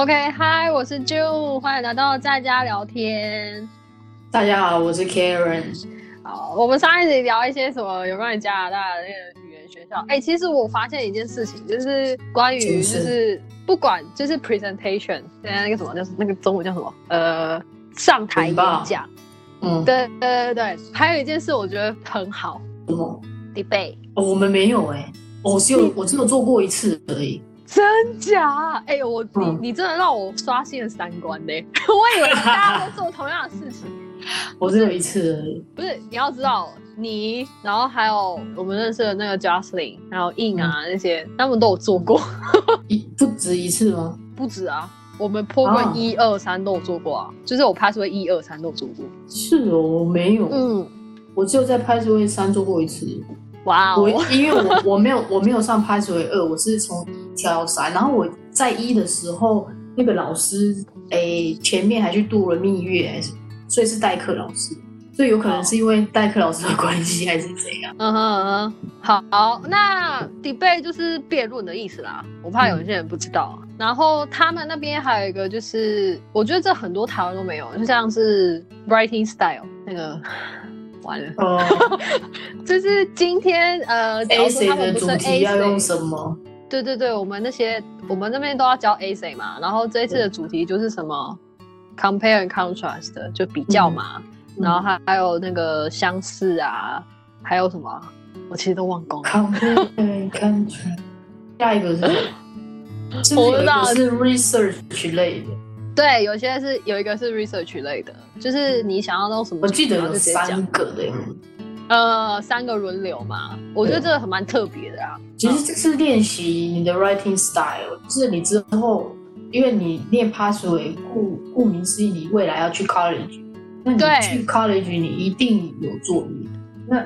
OK，嗨，我是 June，欢迎来到在家聊天。大家好，我是 Karen。好，我们上一集聊一些什么有关于加拿大的那个语言学校。哎、其实我发现一件事情，就是关于就是不管就是 presentation，现在那个什么就是那个中文叫什么？呃，上台演讲。嗯，对对对对，还有一件事我觉得很好什么？，debate。哦我们没有哎、我只有我只有做过一次而已。真假？哎、我你、嗯你真的让我刷新了三观呢！我以为大家都做同样的事情。我只有一次而已。不是，你要知道，你，然后还有我们认识的那个 Jocelyn，还有 In 啊、那些，他们都有做过，一不止一次吗？不止啊。我们 program 哦一二三都有做过啊，就是我 pass 位一二三都有做过。是哦，我没有。嗯，我只有在拍出会三做过一次。哇我哦，因为我我没有我没有上拍摄会二，我是从一跳到三。然后我在一的时候，那个老师诶、前面还去度了蜜月还是，所以是代课老师。所以有可能是因为代课老师的关系，还是怎样？嗯哼嗯哼，好，那 debate 就是辩论的意思啦。我怕有些人不知道。然后他们那边还有一个就是，我觉得这很多台湾都没有，就像是 writing style 那个，完了。哦、就是今天呃，a 说 C 的主题要用什么？对对对，我们那些我们那边都要教 A C 嘛，然后这一次的主题就是什么 compare and contrast，就比较嘛，嗯然后还还有那个相似啊，还有什么啊，我其实都忘光了。compare country，下一个是什么？我不知道是 research 类的？对，有些是有一个是 research 类的，就是你想要弄什么，我记得有三个的。呃三个轮流嘛，我觉得这个很蛮特别的啊。其实这是练习你的 writing style，就是你之后，因为你念 pathway，顾顾名思义，你未来要去 college，那你去 college 你一定有作业，那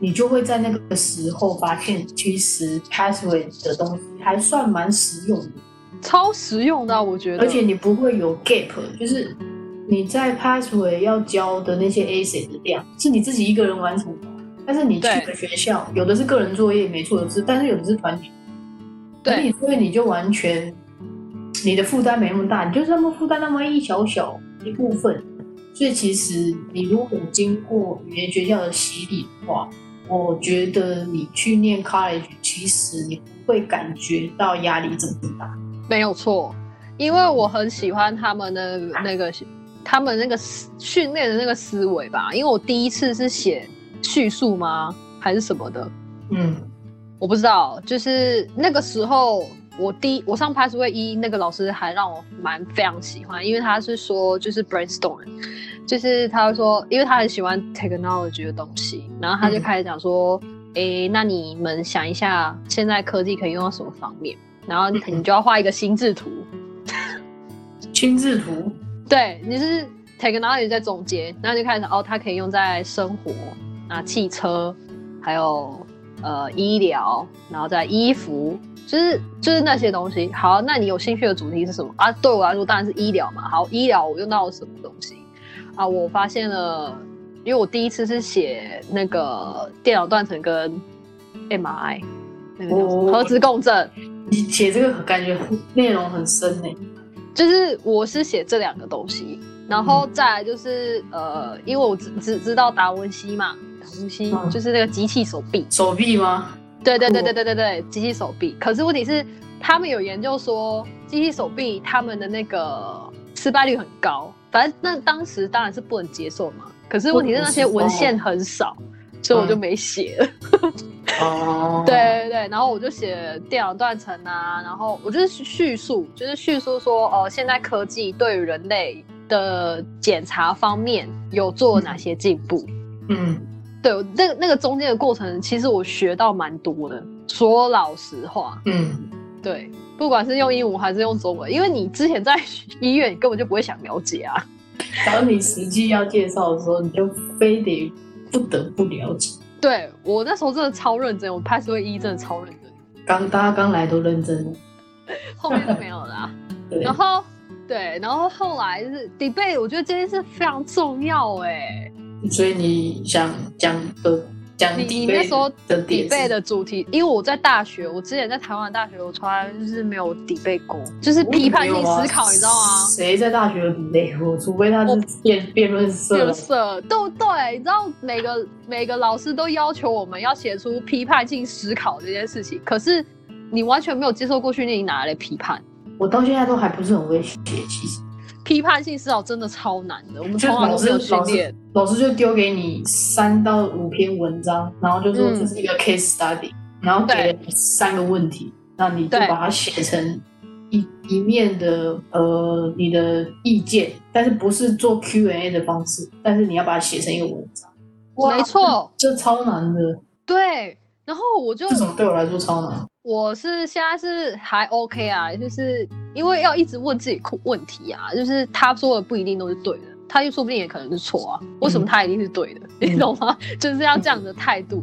你就会在那个时候发现，其实 pathway 的东西还算蛮实用的。超实用的啊、我觉得。而且你不会有 gap，就是你在 passway 要交的那些 AC 的量是你自己一个人完成的，但是你去对的学校有的是个人作业，没错的是，但是有的是团体，对所以你就完全你的负担没那么大，你就是那么负担那么一小小一部分，所以其实你如果经过语言学校的洗礼的话，我觉得你去念 college，其实你不会感觉到压力这么大。没有错，因为我很喜欢他们的那个他们那个思训练的那个思维吧。因为我第一次是写叙述吗，还是什么的，嗯。我不知道。就是那个时候，我第一我上 Pass Way 一那个老师还让我蛮非常喜欢，因为他是说就是 brainstorm，就是他说，因为他很喜欢 technology 的东西，然后他就嗯开始讲说，诶、那你们想一下，现在科技可以用到什么方面？然后你就要画一个心智图，心智图，对，你是 technology 在总结，然后就开始哦，它可以用在生活啊、汽车，还有呃医疗，然后在衣服，就是就是那些东西。好，那你有兴趣的主题是什么啊？对我来说当然是医疗嘛。好，医疗我用到了什么东西啊？我发现了，因为我第一次是写那个电脑断层跟 MRI，那个叫什么哦核磁共振。你写这个感觉内容很深呢。就是我是写这两个东西，然后再来就是呃，因为我只只知道达文西嘛，达文西嗯就是那个机器手臂，手臂吗？对对对酷对对对对，机器手臂。可是问题是，他们有研究说，机器手臂他们的那个失败率很高，反正那当时当然是不能接受嘛。可是问题是那些文献很少，所以我就没写了。哦，对，对对，然后我就写电脑断层啊，然后我就是叙述，就是叙述说，哦、现在科技对于人类的检查方面有做哪些进步。嗯，对，那个那个中间的过程，其实我学到蛮多的。说老实话，嗯，对，不管是用英文还是用中文，因为你之前在医院，你根本就不会想了解啊。当你实际要介绍的时候，你就非得不得不了解。对我那时候真的超认真，我拍摄会一真的超认真，刚大家刚来都认真，后面就没有了啊。然后对，然后后来就是 debate，我觉得这件事非常重要哎。所以你想讲的讲你你那时候的底背的主题，因为我在大学，我之前在台湾大学，我从来就是没有底背过，就是批判性思考，你知道吗？谁在大学有底背过？除非他是辩辩论社辩论社，对不对？你知道每个每个老师都要求我们要写出批判性思考这件事情，可是你完全没有接受过训练，你哪来的批判？我到现在都还不是很会写，其实。批判性思考真的超难的，我们就老师从来都没有训老练师。老师就丢给你三到五篇文章，然后就说嗯这是一个 case study，、然后给了你三个问题，那你就把它写成一一面的呃你的意见，但是不是做 Q&A 的方式，但是你要把它写成一个文章。哇没，错，这超难的，对。然后我就这种对我来说超难。我是现在是还 OK 啊，就是因为要一直问自己问题啊，就是他说的不一定都是对的，他又说不定也可能是错啊，为什么他一定是对的？你懂吗？就是要这样的态度。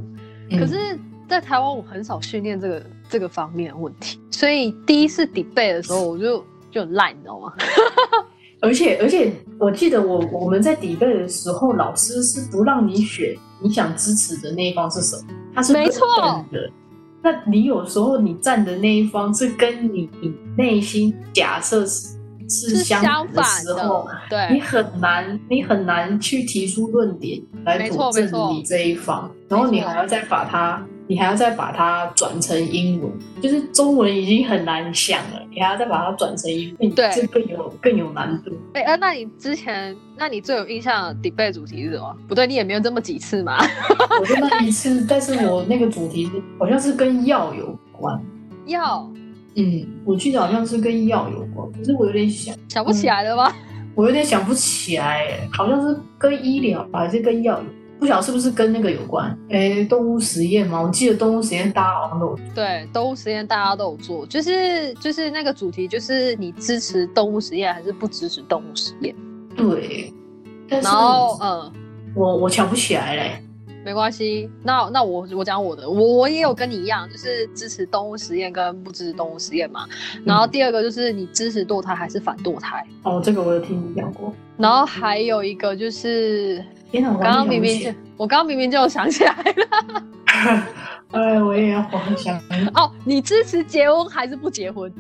嗯可是，在台湾我很少训练这个这个方面的问题，所以第一次 debate 的时候我就就很烂，你知道吗？而 且而且，我记得我我们在底背的时候，老师是不让你选你想支持的那一方是什么，他是没错的。那你有时候你站的那一方是跟你你内心假设是是是相相反的时候，对，你，很难你很难去提出论点来佐证你这一方，然后你还要再把它。你还要再把它转成英文，就是中文已经很难想了，你还要再把它转成英文，对这更有更有难度。哎、啊，那你之前，那你最有印象的 debate 主题是什么？不对，你也没有这么几次嘛。我就那一次，但是我那个主题是好像是跟药有关，药嗯，我记得好像是跟药有关，可是我有点想，想不起来了吗？我有点想不起来，哎，好像是跟医疗还是跟药有，不晓得是不是跟那个有关？哎，动物实验嘛，我记得动物实验大家好像都有，对，动物实验大家都有做，就是就是那个主题，就是你支持动物实验还是不支持动物实验？对，但是然后嗯，我我想不起来嘞，没关系，那那我我讲我的，我我也有跟你一样，就是支持动物实验跟不支持动物实验嘛。然后第二个就是你支持堕胎还是反堕胎？哦，这个我有听你讲过，然后还有一个就是，天哪，我我刚刚明明就我刚刚明明就想起来了。哎，我也要好好想，哦，你支持结婚还是不结婚？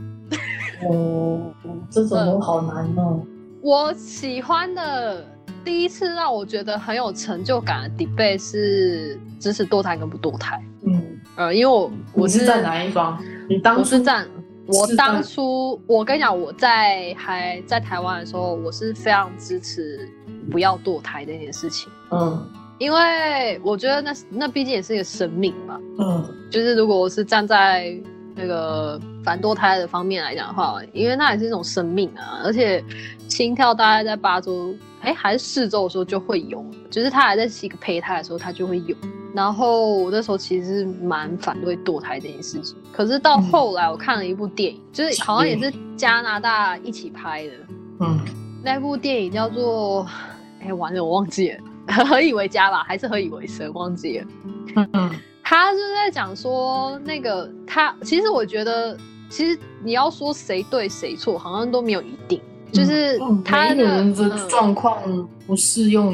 哦，这种都好难哦。我喜欢的第一次让我觉得很有成就感的 debate 是支持堕胎跟不堕胎。嗯，呃，因为我我我是在哪一方？你当初是站，我是当初我跟你讲，我在还在台湾的时候，我是非常支持不要堕胎这件事情，嗯。因为我觉得那那毕竟也是一个生命嘛。嗯。就是如果我是站在那个反堕胎的方面来讲的话，因为那也是一种生命啊，而且心跳大概在八周，哎、还是四周的时候就会有，就是他还在是一个胚胎的时候，他就会有。然后我那时候其实是蛮反对堕胎这件事情，可是到后来我看了一部电影，就是好像也是加拿大一起拍的，嗯。那部电影叫做，哎、完了我忘记了，何以为家吧，还是何以为生，忘记了。嗯嗯他就是在讲说，那个他其实我觉得，其实你要说谁对谁错，好像都没有一定，就是他的、人的嗯状况不适用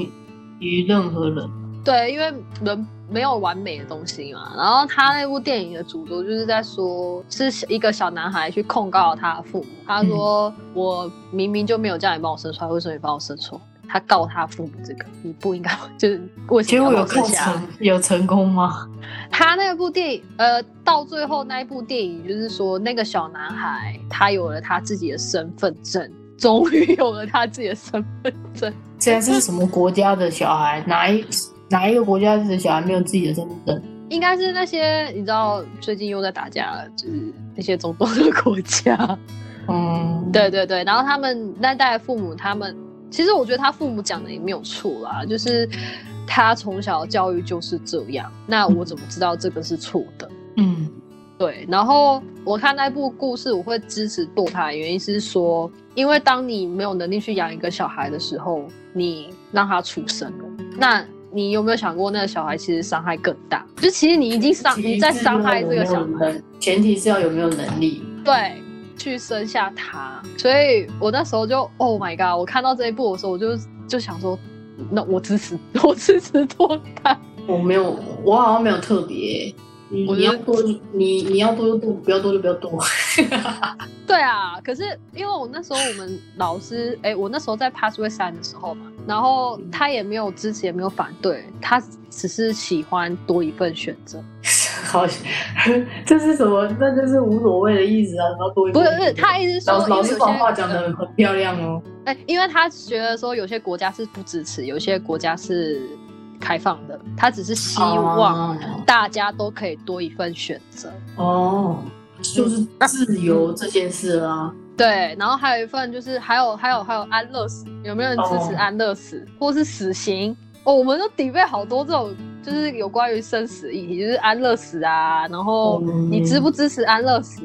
于任何人。对，因为人没有完美的东西嘛。然后他那部电影的主轴就是在说，是一个小男孩去控告他的父母，他说、我明明就没有叫你帮我生出来，为什么你帮我生出来？他告他父母这个，你不应该，就是为什结果有么要告生下来成有成功吗？他那部电影，呃，到最后那一部电影，就是说那个小男孩他有了他自己的身份证，终于有了他自己的身份证。现在这是什么国家的小孩？哪一哪一个国家的小孩没有自己的身份证？应该是那些你知道最近又在打架了，就是那些中东的国家。嗯，对对对，然后他们那代父母，他们其实我觉得他父母讲的也没有错啦，就是他从小教育就是这样，那我怎么知道这个是错的？嗯对，然后我看那部故事，我会支持堕胎，原因是说，因为当你没有能力去养一个小孩的时候，你让他出生了，那你有没有想过，那个小孩其实伤害更大？就其实你已经伤，你在伤害这个小孩，前提是要有没有能力。对，去生下他。所以我那时候就，Oh my god！我看到这一部的时候，我就就想说，那我支持，我支持堕胎。我没有，我好像没有特别。你要多，你你要多就多，不要多就不要多。对啊，可是因为我那时候我们老师，哎、我那时候在 Passway 三的时候嘛，然后他也没有支持，也没有反对，他只是喜欢多一份选择。好，这是什么？那就是无所谓的意思啊！然后多一不是不是，他意思是老说，老师把话讲的很漂亮哦。哎、因为他觉得说有些国家是不支持，有些国家是开放的，他只是希望大家都可以多一份选择。哦，就是自由这件事啊。对，然后还有一份就是还有还有还有安乐死，有没有人支持哦安乐死、或是死刑？哦，我们都底背好多这种，就是有关于生死议题，就是安乐死啊，然后嗯你支不支持安乐死？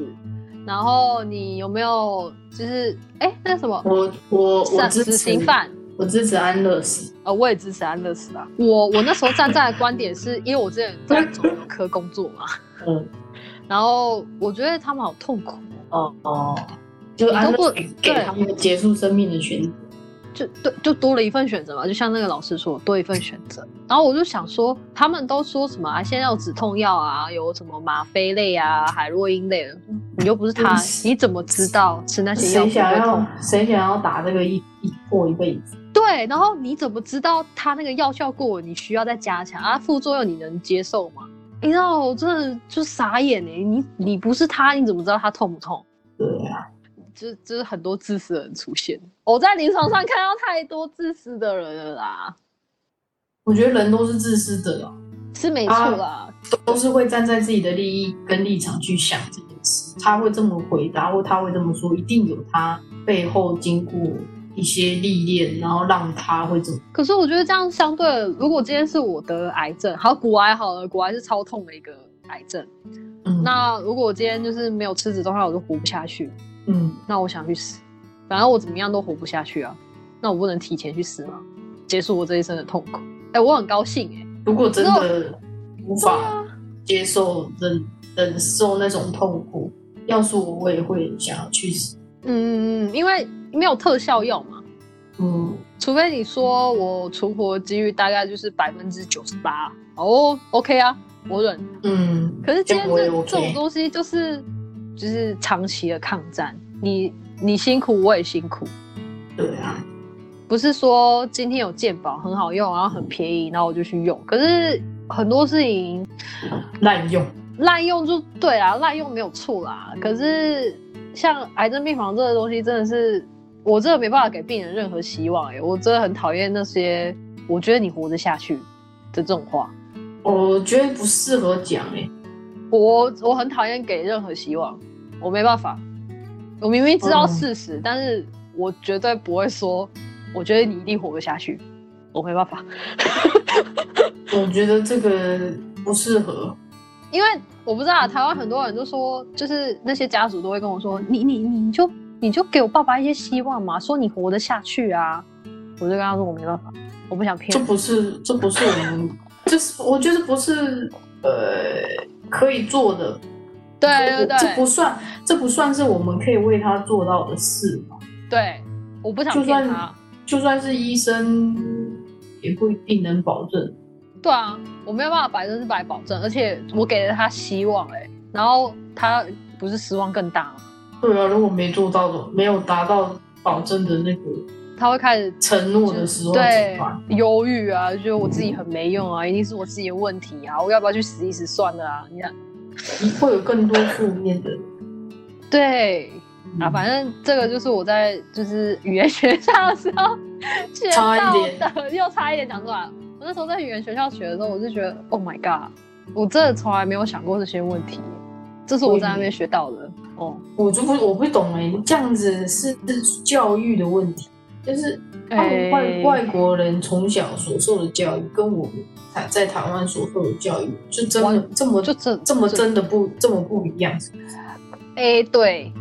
然后你有没有就是哎那什么我我我死死支持刑犯？我支持安乐死。呃，我也支持安乐死啊。我我那时候站在的观点是，因为我之前在肿瘤 科工作嘛，嗯，然后我觉得他们好痛苦哦，哦哦，就安乐死给对他们结束生命的权利。就对，就多了一份选择嘛，就像那个老师说，多一份选择。然后我就想说，他们都说什么啊？现在有止痛药啊，有什么吗啡类啊、海洛因类的，你又不是他嗯，你怎么知道吃那些药谁想要？谁想要打这个一一过一辈子？对，然后你怎么知道他那个药效过了，你需要再加强啊？副作用你能接受吗？你知道我真的就傻眼哎、你你不是他，你怎么知道他痛不痛？对啊，就就是很多自私的人出现。我在临床上看到太多自私的人了啦，我觉得人都是自私的啦，是没错啦。都是会站在自己的利益跟立场去想这件事。他会这么回答，或他会这么说，一定有他背后经过一些历练，然后让他会这么。可是我觉得这样相对，如果今天是我得癌症，好骨癌好了，骨癌是超痛的一个癌症。嗯，那如果我今天就是没有吃止痛药，我就活不下去，嗯，那我想去死，反正我怎么样都活不下去啊，那我不能提前去死吗？结束我这一生的痛苦。哎、我很高兴哎、如果真的无法接受忍忍受那种痛苦，要是我，我也会想要去死。嗯嗯嗯，因为没有特效药嘛，嗯，除非你说我存活的几率大概就是百分之九十八，哦，OK 啊，我忍。嗯，可是今天这这种东西就是就是长期的抗战，你你辛苦我也辛苦，对啊，不是说今天有健保很好用，然后很便宜，然后我就去用。可是很多事情滥用。滥用就对啊，滥用没有错啦。可是像癌症病房这个东西，真的是我真的没办法给病人任何希望哎、我真的很讨厌那些我觉得你活得下去的这种话。我觉得不适合讲哎、我我很讨厌给任何希望，我没办法。我明明知道嗯事实，但是我绝对不会说，我觉得你一定活不下去，我没办法，我觉得这个不适合。因为我不知道台湾很多人都说，就是那些家属都会跟我说，你你你就你就给我爸爸一些希望嘛，说你活得下去啊。我就跟他说我没办法，我不想骗你。这不是，这不是我们，这是我觉得不是呃可以做的。对对这不算，这不算是我们可以为他做到的事嘛。对，我不想就算。就算是医生，也不一定能保证。对啊，我没有办法百分之百保证，而且我给了他希望、欸，然后他不是失望更大吗？对啊，如果没做到的，没有达到保证的那个他会开始承诺的时候对么办？忧郁啊，就觉得我自己很没用啊，一定是我自己的问题啊，我要不要去死一死算了啊？你看，会有更多负面的。对啊，嗯反正这个就是我在就是语言学校的时候学差一到点的，又差一点讲出来。我那时候在语言学校学的时候，我就觉得，Oh my god，我真的从来没有想过这些问题，这是我在那边学到的。哦，我就不我不懂哎、这样子是是教育的问题，就是他们外、哎外国人从小所受的教育，跟我们台在台湾所受的教育，就真的完这么就这这么真的不这么不一样。哎、对，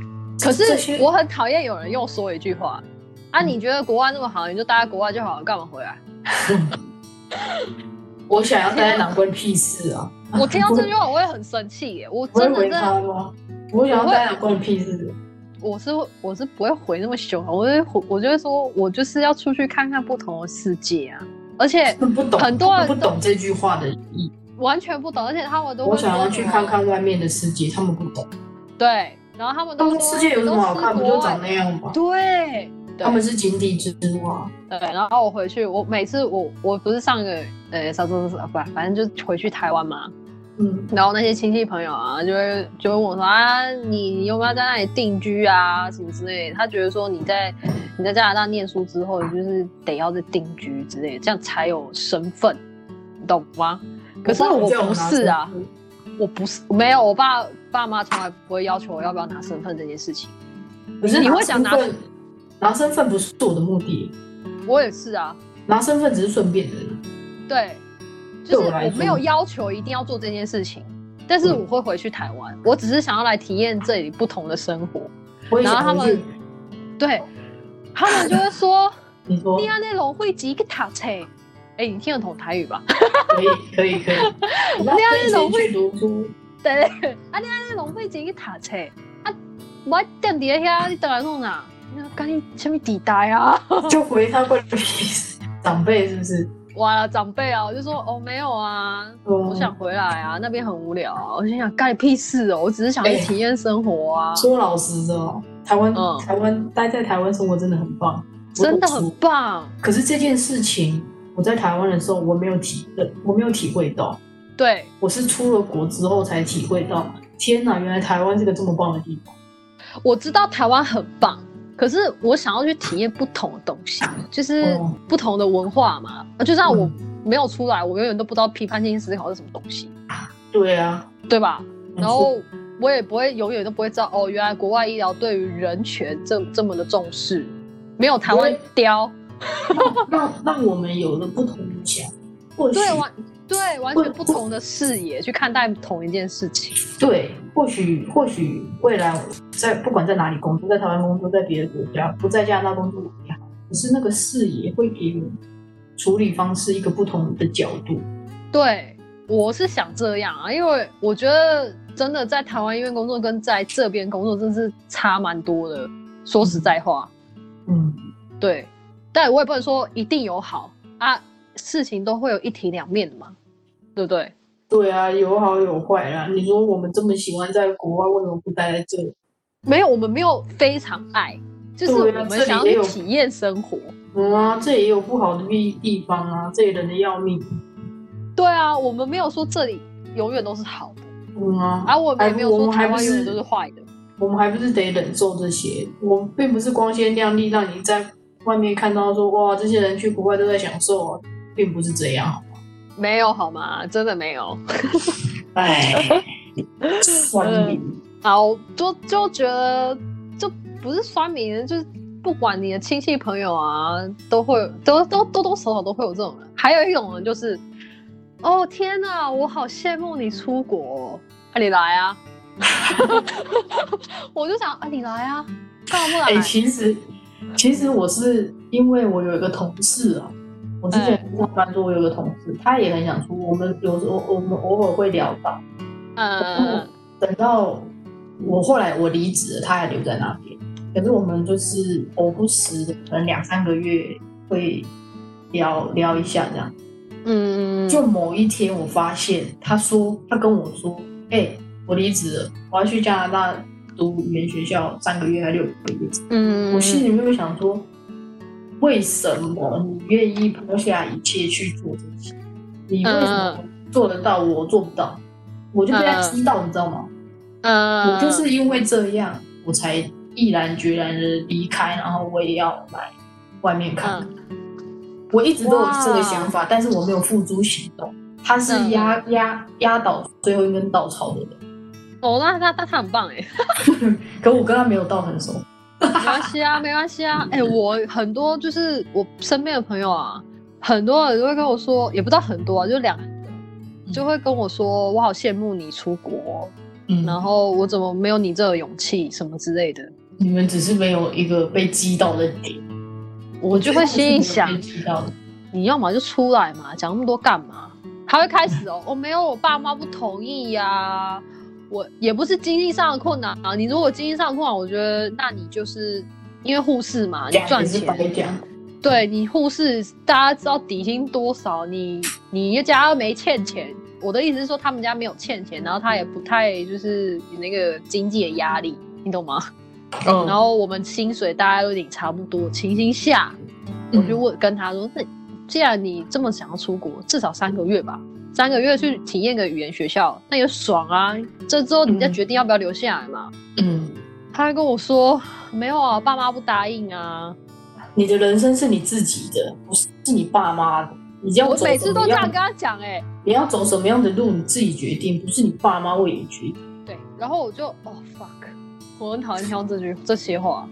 可是我很讨厌有人又说一句话啊，你觉得国外那么好，你就待在国外就好了，干嘛回来？我想要待在哪关屁事啊！我听到这句话 我会很生气耶，我真的真的？我想要待在哪关屁事？我是我是不会回那么凶啊，我会回我就会说，我就是要出去看看不同的世界啊，而且不懂，很多人不懂这句话的意义。完全不懂，而且他们都我想要去看看外面的世界，他们不懂。对，然后他们都说世界有什么好看？不就长那那样吗？对。他们是井底之蛙。对，然后我回去，我每次我我不是上个呃上周是不，反正就回去台湾嘛，嗯，然后那些亲戚朋友啊，就会就会问我说啊，你你有没有在那里定居啊，什么之类的？他觉得说你在你在加拿大念书之后，你就是得要在定居之类的，这样才有身份，你懂吗？可是我不是啊，我不是没有，我爸爸妈从来不会要求我要不要拿身份这件事情。可是你会想拿拿身份不是我的目的，我也是啊，拿身份只是顺便的。对，就是我没有要求一定要做这件事情，但是我会回去台湾，我只是想要来体验这里不同的生活。然后他们，对，他们就会说，你说你安那龙会几个塔车？哎，你听得懂台语吧？可以，可以，可以。你安那龙会读书，对，啊，你安那龙会几个塔车？啊，我垫底下，你等来弄哪？那赶紧下面抵呆啊！就回他过来，长辈是不是？哇，长辈啊，我就说哦，没有啊，我想回来啊，那边很无聊啊。我心想干你屁事哦，我只是想去体验生活啊。说老实的哦，台湾，台湾待在台湾生活真的很棒，真的很棒。可是这件事情，我在台湾的时候我没有体，我没有体会到。对，我是出了国之后才体会到，天哪，原来台湾是个这么棒的地方。我知道台湾很棒。可是我想要去体验不同的东西，就是不同的文化嘛。就像我没有出来，我永远都不知道批判性思考是什么东西。对啊，对吧？然后我也不会永远都不会知道哦，原来国外医疗对于人权这这么的重视，没有台湾刁。让让我们有了不同的想，对完对完全不同的视野去看待同一件事情。对，或许或许未来在不管在哪里工作，在台湾工作，在别的国家，不在加拿大工作也好，可是那个视野会给你处理方式一个不同的角度。对，我是想这样啊，因为我觉得真的在台湾医院工作跟在这边工作真是差蛮多的。说实在话，嗯，对，但我也不能说一定有好啊，事情都会有一体两面的嘛，对不对？对啊，有好有坏啊。你说我们这么喜欢在国外，为什么不待在这里？没有，我们没有非常爱，就是我们想要体验生活。嗯啊，这也有不好的地地方啊，这里人的要命。对啊，我们没有说这里永远都是好的。嗯啊，啊我们也没有说台湾永远都是坏的。我们还不是得忍受这些？我们并不是光鲜亮丽，让你在外面看到说哇，这些人去国外都在享受啊，并不是这样？没有好吗？真的没有。哎，酸民，好，就就觉得就不是酸民，就是不管你的亲戚朋友啊，都会都都多多少少都会有这种人。还有一种人就是，哦天哪，我好羡慕你出国，啊你来啊！我就想啊，你来啊，干嘛不来？哎，其实其实我是因为我有一个同事啊，我之前上班说，我有个同事，他也很想出。我们有时候我们偶尔会聊到，嗯，等到我后来我离职了，他还留在那边。可是我们就是偶不时的，可能两三个月会聊聊一下这样。嗯，就某一天我发现，他说他跟我说，哎。我离职了，我要去加拿大读语言学校三个月还六个月。嗯，我心里面就想说，为什么你愿意抛下一切去做这些？你为什么做得到，我做不到？我就被他知道，你知道吗？嗯，我就是因为这样，我才毅然决然的离开，然后我也要来外面看。我一直都有这个想法，但是我没有付诸行动。他是压压压倒最后一根稻草的人。哦，那那那他很棒哎，可我跟他没有到很熟，没关系啊，没关系啊。哎，我很多就是我身边的朋友啊，很多人都会跟我说，也不知道很多啊，就两个，就会跟我说，我好羡慕你出国，嗯，然后我怎么没有你这个勇气什么之类的。你们只是没有一个被击到的点，我就会心里想，你要么就出来嘛，讲那么多干嘛？他会开始哦，我没有，我爸妈不同意呀。我也不是经济上的困难啊，你如果经济上的困难，我觉得那你就是因为护士嘛，你赚钱，对你护士，大家知道底薪多少？你你家又没欠钱。我的意思是说，他们家没有欠钱，然后他也不太就是有那个经济的压力，你懂吗？嗯，然后我们薪水大家都已经差不多情形下，我就问跟他说：“那既然你这么想要出国，至少三个月吧，三个月去体验个语言学校，那也爽啊！这之后你再决定要不要留下来嘛。”嗯，他还跟我说：“没有啊，爸妈不答应啊。你的人生是你自己的，不是是你爸妈的。你要我每次都这样样跟他讲，哎，你要走什么样的路，你自己决定，不是你爸妈为你决定。对，然后我就哦 fuck，我很讨厌听到这句这些话，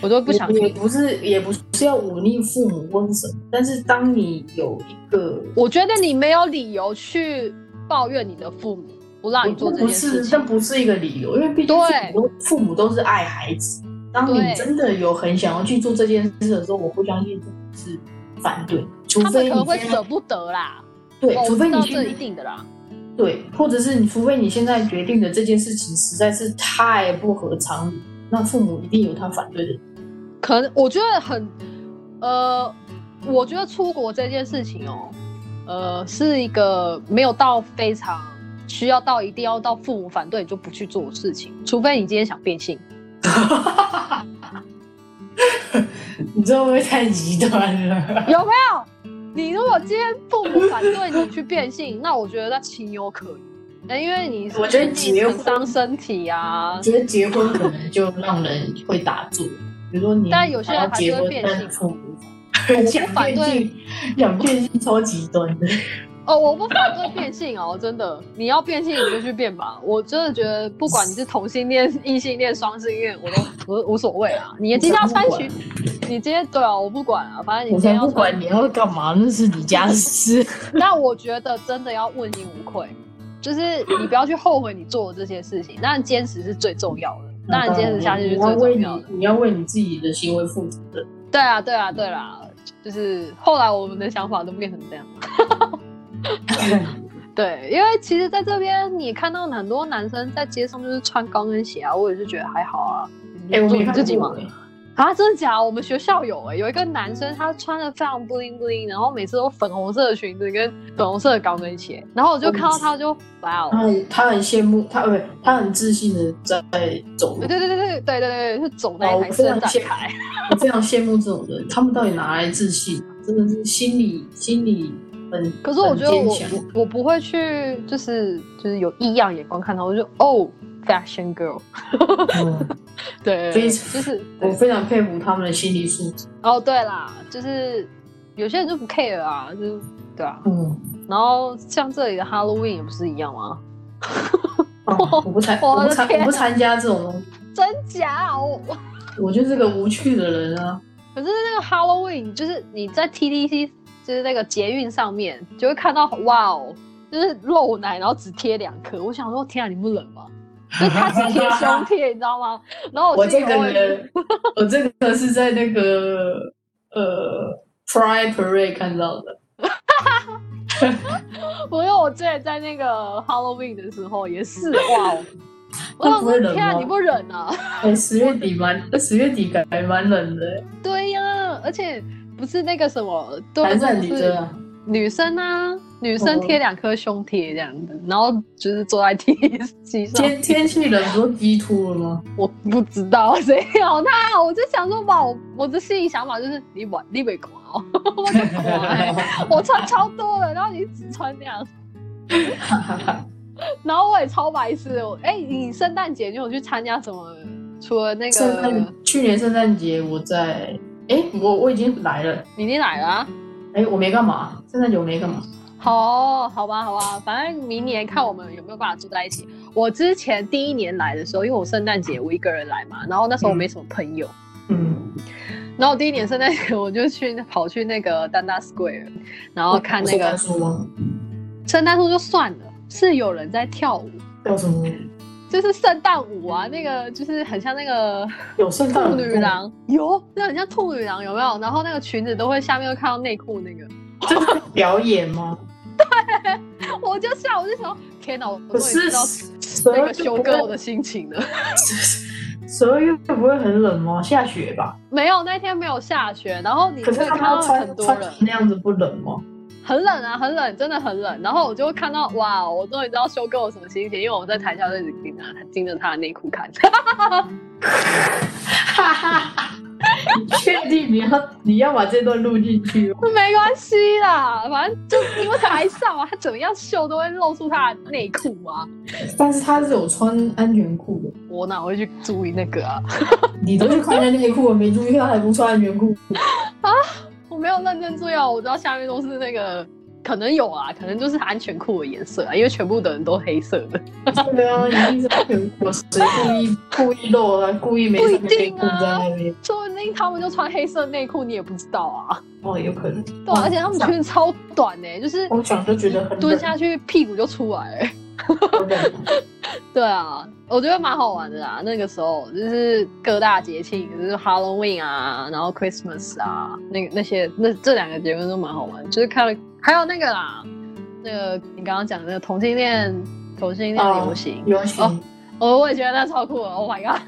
我都不想听。也不是也不是要忤逆父母或是什么，但是当你有一个我觉得你没有理由去抱怨你的父母不让你做这不件事是，情这。不是一个理由，因为毕竟对父母都父母都是爱孩子。当你真的有很想要去做这件事的时候，我不相信父母是反对，除他们非可能会你现在舍不得啦，对，哦除非你现在定的啦。对，或者是你，除非你现在决定的这件事情实在是太不合常理，那父母一定有他反对的。可能我觉得很，呃，我觉得出国这件事情哦，呃，是一个没有到非常需要到一定要到父母反对你就不去做的事情，除非你今天想变性。你这会不会太极端了？有没有？你如果今天父母反对你去变性，那我觉得那情有可原。那因为你我觉得你结婚很伤身体啊我，觉得结婚可能就让人会打住，比如说你但有些人结婚还是会，变性我不反对变性，想变性超极端的。哦，我不反对变性哦，真的，你要变性你就去变吧。我真的觉得，不管你是同性恋、异性恋、双性恋，我都无无所谓啊。你今天要穿裙，你今天对啊，我不管啊，反正你今天要穿。不管你要干嘛，那是你家的事。但我觉得真的要问心无愧，就是你不要去后悔你做的这些事情，当然坚持是最重要的，当然坚持下去是最重要的。你要为你自己的行为负责任。对啊，对啊，对啦，就是后来我们的想法都变成这样。对，因为其实在这边你看到很多男生在街上就是穿高跟鞋啊，我也是觉得还好啊。哎、我做没看你自己嘛过。欸啊，真的假的？我们学校有哎、有一个男生他穿的非常 bling bling，然后每次都粉红色的裙子跟粉红色的高跟鞋，然后我就看到他就哇哦他，很他很羡慕他，不，他很自信的在走路对。对对对对对对对，是走那哦我一台伸非常羡展台。我非常羡慕这种人，他们到底哪来自信啊？真的是心理心理很可是我觉得我我不会去，就是就是有异样眼光看他，我就哦，fashion girl，嗯 对，非就是我非常佩服他们的心理素质。哦，对啦，就是有些人就不 care 啊，就是对啊。嗯，然后像这里的 Halloween 也不是一样吗？哦我不参我不参我不参加这种东西，真假？我我我就是个无趣的人啊。可是那个 Halloween 就是你在 TDC，就是那个捷运上面就会看到哇哦，就是露奶，然后只贴两颗。我想说，天啊，你不冷吗？就是他只贴胸贴，你知道吗？然后我这个人，我这个是在那个呃 Pride Parade 看到的。我因为我之前在那个 Halloween 的时候也是哇哦，我想那不会冷天啊，你不忍啊？哎，十月底蛮十月底感觉蛮冷的，对呀、而且不是那个什么，对男生不是女生啊。女生啊，女生哦贴两颗胸贴这样子，然后就是坐在 T T 上，天天气冷，不是鸡秃了吗？我不知道谁咬他，我就想说哇，我我的心里想法就是你晚你没垮哦，我 我穿超多的，然后你只穿那样，然后我也超白痴的。我哎、你圣诞节你有去参加什么？除了那圣个诞去年圣诞节我在，哎，我我已经来了，你已经来了、啊？哎，我没干嘛，圣诞节我没干嘛。好，好吧，好吧，反正明年看我们有没有办法住在一起。我之前第一年来的时候，因为我圣诞节我一个人来嘛，然后那时候我没什么朋友，嗯，然后我第一年圣诞节我就去跑去那个丹大 Square，然后看那个书吗？圣诞树就算了，是有人在跳舞，跳什么？就是圣诞舞啊，那个就是很像那个有圣诞兔女郎，有，那很像兔女郎，有没有？然后那个裙子都会下面会看到内裤那个，表演吗？我就笑，我就想，天哪，我可是那个修哥我的心情了。十二月不会很冷吗？下雪吧？没有，那天没有下雪，然后你可是看到们穿穿很多人，那样子不冷吗？很冷啊，很冷，真的很冷。然后我就会看到，哇，我终于知道修哥有什么心情，因为我在台下就一直盯着他，盯着他的内裤看。哈哈哈！你 确定你要你要把这段录进去吗？没关系啦，反正就因为台上啊，他怎么样秀都会露出他的内裤啊。但是他是有穿安全裤的，我哪会去注意那个啊？你都去看人家内裤我，没注意他还不穿安全裤 啊。我没有认真注意啊，我知道下面都是那个，可能有啊，可能就是安全裤的颜色啊，因为全部的人都黑色的。对啊，一定是安全裤，谁故意故意露啊？故意没穿内裤在那边？定他们就穿黑色内裤，你也不知道啊。哦，有可能。对啊、而且他们裙子超短呢、就是我想就觉得很蹲下去屁股就出来、欸。对啊，我觉得蛮好玩的啊。那个时候就是各大节庆，就是 Halloween 啊，然后 Christmas 啊，那个那些那这两个节日都蛮好玩。就是看了，还有那个啦，那个你刚刚讲的那个同性恋同性恋游行，游行哦哦，我也觉得那超酷的。Oh my god！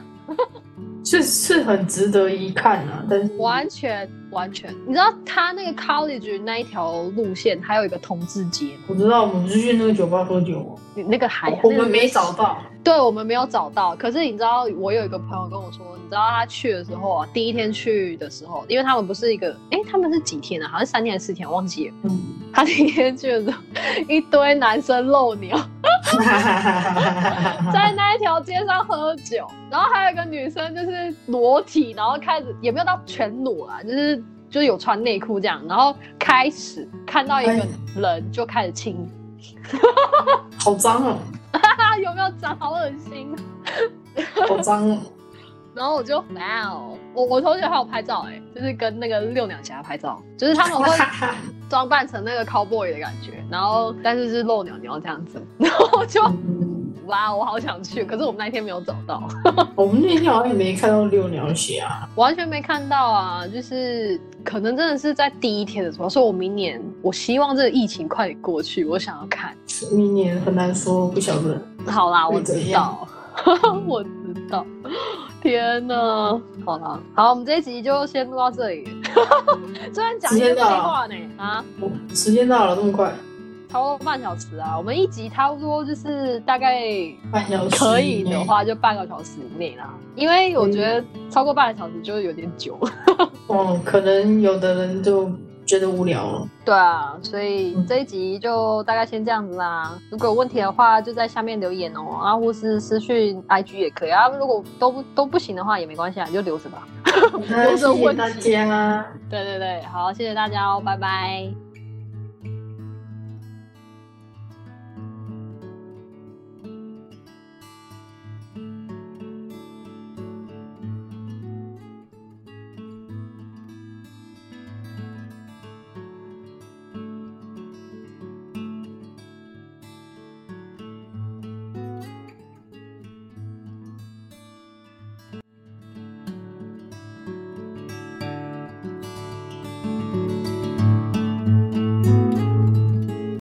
是是很值得一看啊，但是完全完全，你知道他那个 college 那一条路线还有一个同志街吗？我知道我们是去那个酒吧喝酒哦，你那个还我那个们没找到。对我们没有找到，可是你知道，我有一个朋友跟我说，你知道他去的时候啊，第一天去的时候，因为他们不是一个，哎，他们是几天啊？好像三天还是四天，我忘记了。嗯，他第一天去的时候，一堆男生露鸟 在那一条街上喝酒，然后还有一个女生就是裸体，然后开始也没有到全裸啊，就是就是有穿内裤这样，然后开始看到一个人就开始亲，好脏哦，啊，有没有长好恶心？好脏哦。然后我就哇哦，我我同学还有拍照哎、就是跟那个六鸟侠拍照，就是他们会 装扮成那个 cowboy 的感觉，然后但是是露鸟鸟这样子，然后我就嗯。哇，我好想去，可是我们那一天没有找到，我们那天好像也没看到六鸟侠，完全没看到啊，就是可能真的是在第一天的时候，所以我明年我希望这个疫情快点过去，我想要看。明年很难说，不晓得。好啦，我知道，我知道。天呐，好啦，好，我们这一集就先录到这里。虽然讲一些废话呢，啊，哦时间到了，这么快，差不多半小时啊。我们一集差不多就是大概半小时可以的，话就半个小时以内啦，因为我觉得超过半个小时就有点久。哦，可能有的人就觉得无聊了。对啊，所以嗯这一集就大概先这样子啦。如果有问题的话，就在下面留言哦，啊，或是私讯 IG 也可以啊。如果都不都不行的话，也没关系啊，你就留着吧。那谢谢大家。对对对，好，谢谢大家哦，拜拜。